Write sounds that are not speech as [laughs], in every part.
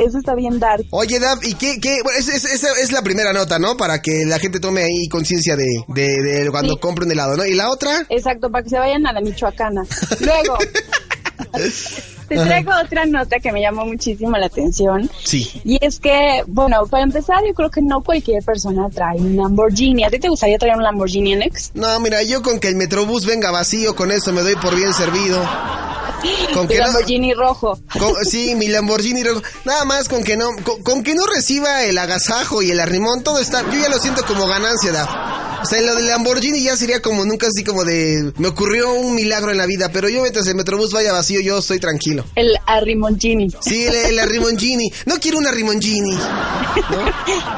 eso está bien dark. Oye, Dab, ¿y qué? qué? Bueno, esa es, es, es, la primera nota, ¿no? Para que la gente tome ahí conciencia de, de, de, cuando sí. compre un helado, ¿no? ¿Y la otra? Exacto, para que se vayan a la Michoacana. [laughs] Luego. Te traigo otra nota que me llamó muchísimo la atención. Sí. Y es que, bueno, para empezar, yo creo que no cualquier persona trae un Lamborghini. ¿A ti te gustaría traer un Lamborghini, Nex? No, mira, yo con que el Metrobús venga vacío, con eso me doy por bien servido. [laughs] Con que Lamborghini no, rojo. Con, sí, mi Lamborghini rojo. Nada más con que no, con, con, que no reciba el agasajo y el arrimón, todo está. Yo ya lo siento como ganancia, da. O sea, lo del Lamborghini ya sería como nunca así como de. Me ocurrió un milagro en la vida, pero yo mientras el Metrobús vaya vacío, yo estoy tranquilo. El arrimoncini. Sí, el, el arrimoncini. No quiero un arrimoncini. ¿no?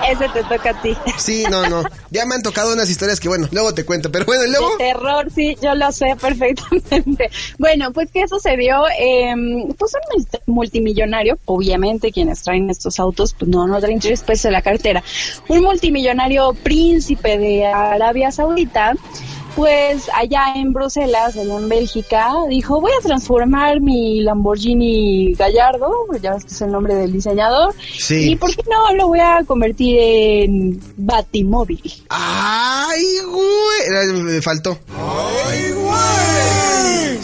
[laughs] Ese te toca a ti. Sí, no, no. Ya me han tocado unas historias que, bueno, luego te cuento. Pero bueno, luego. Terror, sí, yo lo sé [laughs] perfectamente. Bueno, pues que sucedió. Eh, pues un multimillonario, obviamente, quienes traen estos autos, pues no, no traen tres pesos de la cartera. Un multimillonario príncipe de Arabia Saudita pues allá en Bruselas, allá en Bélgica, dijo, voy a transformar mi Lamborghini Gallardo, ya ves que es el nombre del diseñador, sí. y por qué no lo voy a convertir en Batimóvil. ¡Ay, güey! Me faltó. ¡Ay, güey!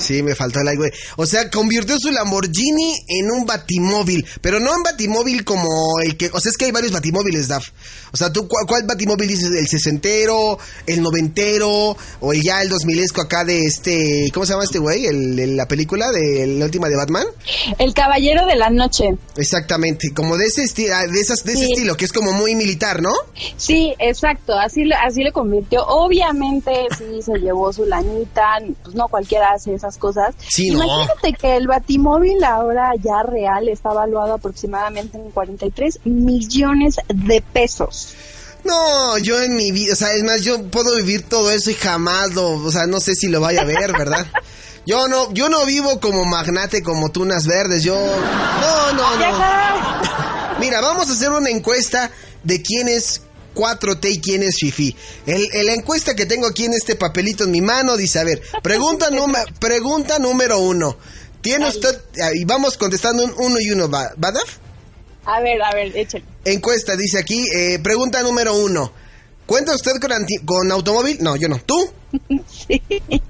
Sí, me faltó el güey. O sea, convirtió su Lamborghini en un batimóvil, pero no en batimóvil como el que... O sea, es que hay varios batimóviles, Daf. O sea, ¿tú cuál, cuál batimóvil dices? ¿El sesentero? ¿El noventero? ¿O el ya el dos milesco acá de este... ¿Cómo se llama este güey? El, el, la película de la última de Batman. El Caballero de la Noche. Exactamente, como de ese, esti de esas, de ese Sí. estilo, que es como muy militar, ¿no? Sí, exacto, así, lo- así lo convirtió. Obviamente sí se llevó su lanita, pues no cualquiera hace esas cosas. Sí, no. Imagínate que el batimóvil ahora ya real está valuado aproximadamente en 43 millones de pesos. No, yo en mi vida, o sea, es más, yo puedo vivir todo eso y jamás lo, o sea, no sé si lo vaya a ver, ¿verdad? [laughs] Yo no, yo no vivo como magnate como tunas verdes, yo, no, no, no. Mira, vamos a hacer una encuesta de quién es 4T y quién es Fifi. El, el- la encuesta que tengo aquí en este papelito en mi mano dice, a ver, pregunta, [laughs] número pregunta número uno. ¿Tiene usted, y vamos contestando un uno y uno, ¿va, ¿va, Daf? A ver, a ver, échale. Encuesta, dice aquí, eh, pregunta número uno. ¿Cuenta usted con, anti- con automóvil? No, yo no. ¿Tú? [laughs] Sí.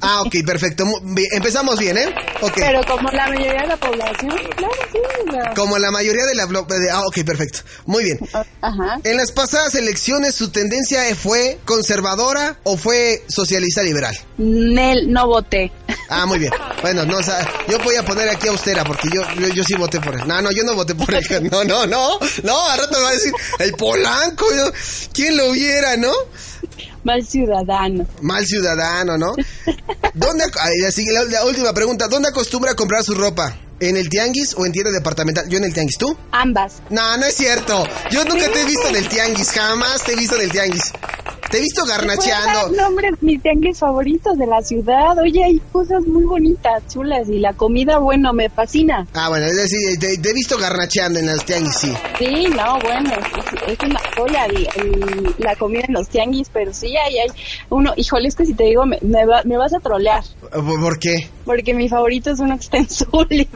Ah, ok, perfecto. Empezamos bien, ¿eh? Ok. Pero como la mayoría de la población, claro, sí. la- Como la mayoría de la... de- ah, ok, perfecto. Muy bien. Ajá. En las pasadas elecciones, ¿su tendencia fue conservadora o fue socialista liberal? Nel, no voté. Ah, muy bien. Bueno, no, o sea, yo voy a poner aquí austera porque yo, yo, yo sí voté por él. No, no, yo no voté por él. [laughs] No, no, no. No, a rato me va a decir, el polanco, yo- ¿quién lo viera, no? Mal ciudadano. Mal ciudadano, ¿no? ¿Dónde, así, la, la última pregunta, ¿dónde acostumbra a comprar su ropa? ¿En el tianguis o en tienda departamental? Yo en el tianguis, ¿tú? Ambas. No, no es cierto. Yo nunca te he visto en el tianguis, jamás te he visto en el tianguis. Te he visto garnacheando. nombres, mis tianguis favoritos de la ciudad. Oye, hay cosas muy bonitas, chulas. Y la comida, bueno, me fascina. Ah, bueno, es decir, te, te he visto garnacheando en los tianguis, sí. Sí, no, bueno, es, es una joya el- el- la comida en los tianguis, pero sí hay, hay uno, híjole, es que si te digo, me, me, va- me vas a trolear, ¿Por, qué? porque mi favorito es un extensul. [laughs]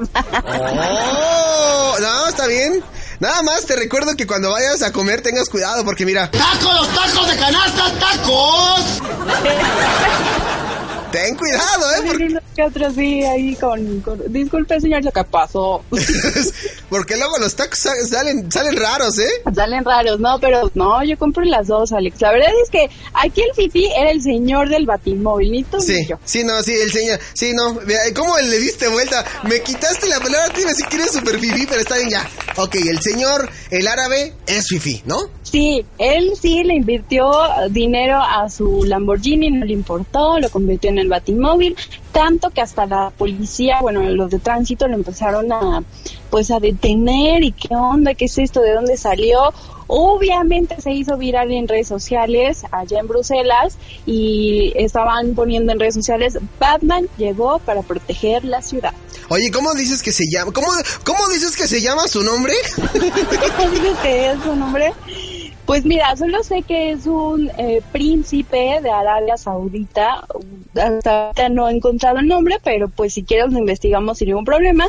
Oh, no, está bien. Nada más te recuerdo que cuando vayas a comer tengas cuidado porque mira, ¡Tacos, los tacos de canasta, tacos! [laughs] ten cuidado, ¿eh? Porque, que otro sí, ahí con, con- disculpe señor, lo que pasó. [laughs] [laughs] porque luego los tacos sa- salen, salen raros, ¿eh? Salen raros, no, pero no, yo compro las dos, Alex. La verdad es que aquí el Fifi era el señor del batimóvil, ni tú Sí, ni yo. sí, no, sí, el señor, sí, no, ¿cómo le diste vuelta? Me quitaste la palabra, te iba a decir que eres super fifi, pero está bien ya. Ok, el señor, el árabe, es fifi, ¿no? Sí, él sí le invirtió dinero a su Lamborghini, no le importó, lo convirtió en el batimóvil, tanto que hasta la policía, bueno, los de tránsito lo empezaron a, pues a detener y qué onda, qué es esto, de dónde salió. Obviamente se hizo viral en redes sociales allá en Bruselas y estaban poniendo en redes sociales, Batman llegó para proteger la ciudad. Oye, ¿cómo dices que se llama? ¿Cómo, cómo dices que se llama su nombre? [laughs] ¿Cómo dices que es su nombre? Pues mira, solo sé que es un eh, príncipe de Arabia Saudita. Hasta ahorita no he encontrado el nombre, pero pues si quieres lo investigamos sin ningún problema.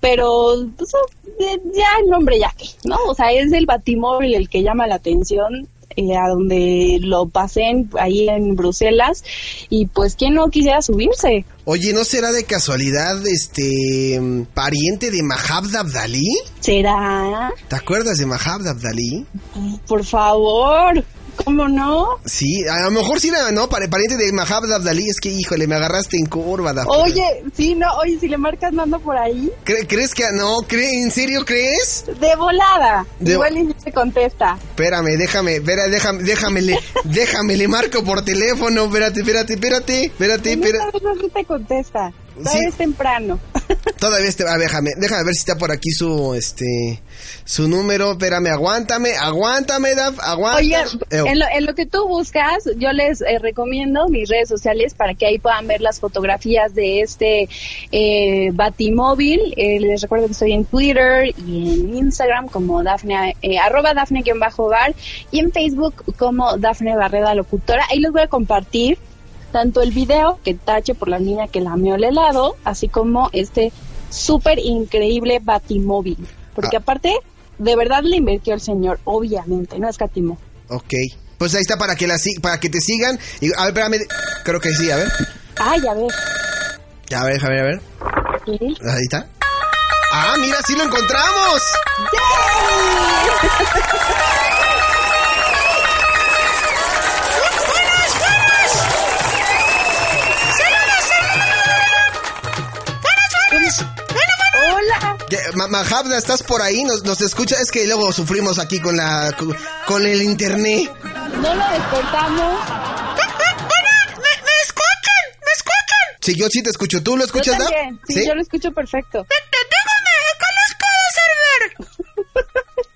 Pero pues, ya el nombre ya que, ¿no? O sea, es el batimóvil el que llama la atención eh, a donde lo pasen ahí en Bruselas y pues quién no quisiera subirse. Oye, ¿no será de casualidad este pariente de Mahab Abdali? ¿Será? ¿Te acuerdas de Mahab Abdali? Por favor. ¿Cómo no? Sí, a lo mejor sí era, ¿no? Pariente de Mahab Abdali, es que, híjole, me agarraste en curva, Oye, sí, no, oye, si le marcas no ando por ahí. ¿Crees que no? ¿En serio crees? De volada. Igual y se contesta. Espérame, déjame, espera, déjame, déjame, le, [laughs] déjame, le marco por teléfono, espérate, espérate, espérate, espérate, espérate. No te contesta. Todavía es temprano. Todavía está, déjame, déjame ver si está por aquí su, este, su número. Espérame, aguántame, aguántame, Daf, aguántame. Oye, en lo, que tú buscas, yo les eh, recomiendo mis redes sociales para que ahí puedan ver las fotografías de este eh, Batimóvil. Eh, les recuerdo que estoy en Twitter y en Instagram como Dafne, eh, arroba Dafne-bar y en Facebook como Dafne Barreda Locutora. Ahí les voy a compartir tanto el video que tache por la niña que lameó el helado, así como este súper increíble batimóvil. Porque ah. aparte, de verdad le invirtió el señor, obviamente, no escatimó. Ok. Pues ahí está para que la para que te sigan. Y, a ver, espérame. Creo que sí, a ver. Ay, a ver. A ver, a ver, a ver. Ahí está. Ah, mira, sí lo encontramos. Mahabda, ¿estás por ahí? ¿Nos, ¿Nos escucha? Es que luego sufrimos aquí con la con, el internet. No lo despertamos. [laughs] ¿Me, ¿Me, escuchan? ¿Me escuchan? Sí, yo sí te escucho. ¿Tú lo escuchas, yo Sí, yo lo escucho perfecto. Dígame, ¿qué les puedo servir?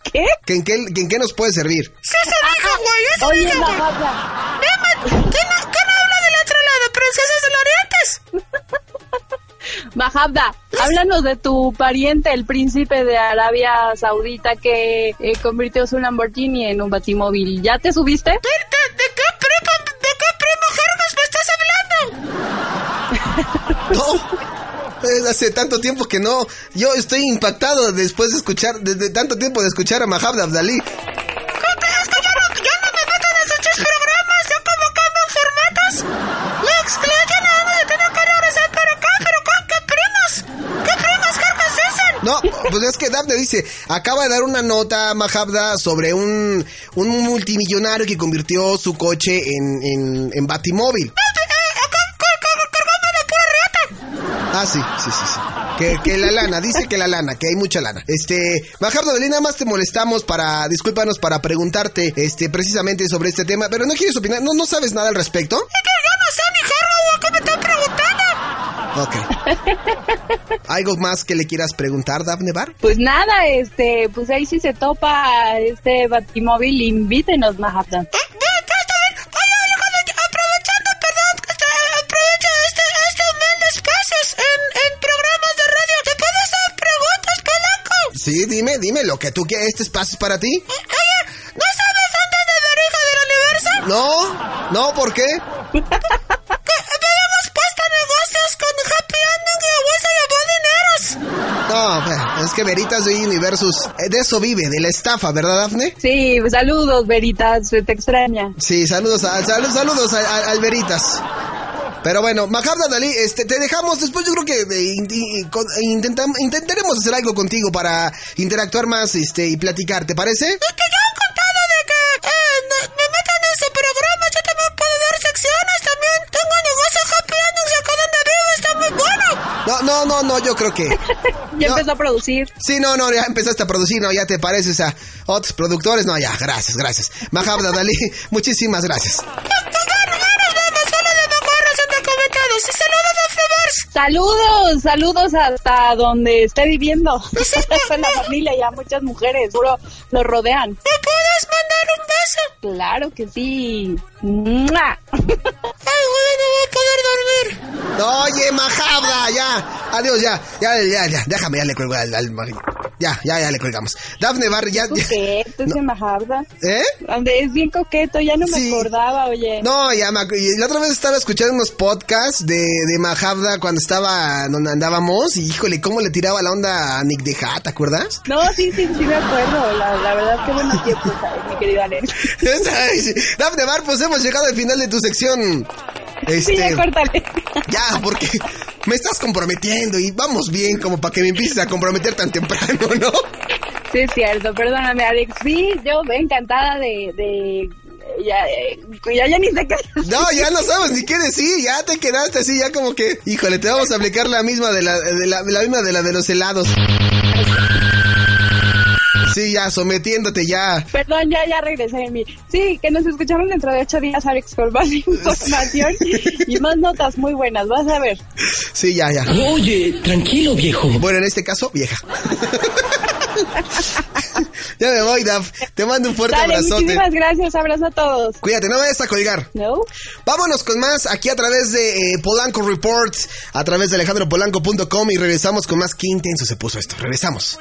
[laughs] ¿Qué? ¿En qué, en qué nos puede servir? Sí, se dijo, güey. Oye, Mahabda. Mahabda, háblanos de tu pariente, el príncipe de Arabia Saudita que eh, convirtió su Lamborghini en un batimóvil. ¿Ya te subiste? ¿De, qué, primo, de qué primo me estás hablando? [laughs] no. hace tanto tiempo que no. Yo estoy impactado después de escuchar, desde tanto tiempo de escuchar a Mahabda Abdali. Pues es que Daphne dice, acaba de dar una nota, Mahabda, sobre un, un multimillonario que convirtió su coche en, en, en batimóvil. Ah, sí, sí, sí, sí. Que, que, la lana, dice que la lana, que hay mucha lana. Este, Mahabda, nada más te molestamos para, discúlpanos, para preguntarte, este, precisamente sobre este tema, pero no quieres opinar, no, no sabes nada al respecto. Es que yo no sé, mi jarro, ¿qué me están preguntando? Ok. [laughs] ¿Algo más que le quieras preguntar, Dafne Bar? Pues nada, este, pues ahí si se topa este batimóvil, invítenos, Manhattan. ¿Eh? Aprovechando, perdón, aprovecha este, este espacios en, en programas de radio. ¿Te puedo hacer preguntas, Polanco? Sí, dime, dime lo que tú quieres. ¿Este espacio es para ti? Oye, ¿no sabes dónde es el origen del universo? No, no, ¿por qué? [laughs] es que Veritas de Universus, eh, de eso vive, de la estafa, ¿verdad, Dafne? Sí, saludos, Veritas, te extraña. Sí, saludos, a, saludos al Veritas. Pero bueno, Mahabda Dalí, este, te dejamos. Después yo creo que eh, intentaremos hacer algo contigo para interactuar más este, y platicar, ¿te parece? Es que yo he contado de que eh, me, metan en ese programa, yo también puedo dar secciones, también tengo negocio Happy Endings acá donde vivo, está muy bueno. No, no, no, no, yo creo que... ya empezó a producir. Sí, no, no, ya empezaste a producir, no, ya te pareces a otros productores. No, ya, gracias, gracias. Mahabda Dalí, [laughs] muchísimas gracias. Saludos, saludos hasta donde esté viviendo. hasta [laughs] la familia y a muchas mujeres, seguro lo rodean. ¿Me puedes Claro que sí. [laughs] Ay, güey, no voy a poder dormir. Oye, majabra, ya. Adiós, ya. Ya, ya, ya. Déjame, ya le cuelgo al, al marido. Ya, ya, ya le colgamos. Dafne Barry, ya. Coqueto, ese Mahabda. ¿Eh? Donde es bien coqueto, ya no me Sí. acordaba, oye. No, ya me y La otra vez estaba escuchando unos podcasts de, de Mahabda cuando estaba donde andábamos. Y híjole, cómo le tiraba la onda a Nick de Hat, ¿te acuerdas? No, sí, sí, sí me acuerdo. La, la verdad, qué buenos tiempos, ¿sabes, [laughs] mi querido Alex? [laughs] Dafne Bar, pues hemos llegado al final de tu sección. Sí, Este, ya córtale. ya, porque me estás comprometiendo y vamos bien como para que me empieces a comprometer tan temprano, ¿no? Sí, es cierto, perdóname, Alex. Sí, yo encantada de... de ya, eh, ya, ya ni sé qué No, ya no sabes ni qué decir, ya te quedaste así, ya como que, híjole, te vamos a aplicar la misma de la, de la, la misma de la de los helados. Sí, ya, sometiéndote ya. Perdón, ya, ya regresé en mí. Sí, que nos escuchamos dentro de ocho días, Alex, con más información y más notas muy buenas. Vas a ver. Sí, ya, ya. Oye, tranquilo, viejo. Bueno, en este caso, vieja. [laughs] ya me voy, Daf. Te mando un fuerte Dale, abrazote. muchísimas gracias. Abrazo a todos. Cuídate, no vayas a colgar. ¿No? Vámonos con más aquí a través de eh, Polanco Reports, a través de alejandropolanco.com y regresamos con más. Qué intenso se puso esto. Regresamos.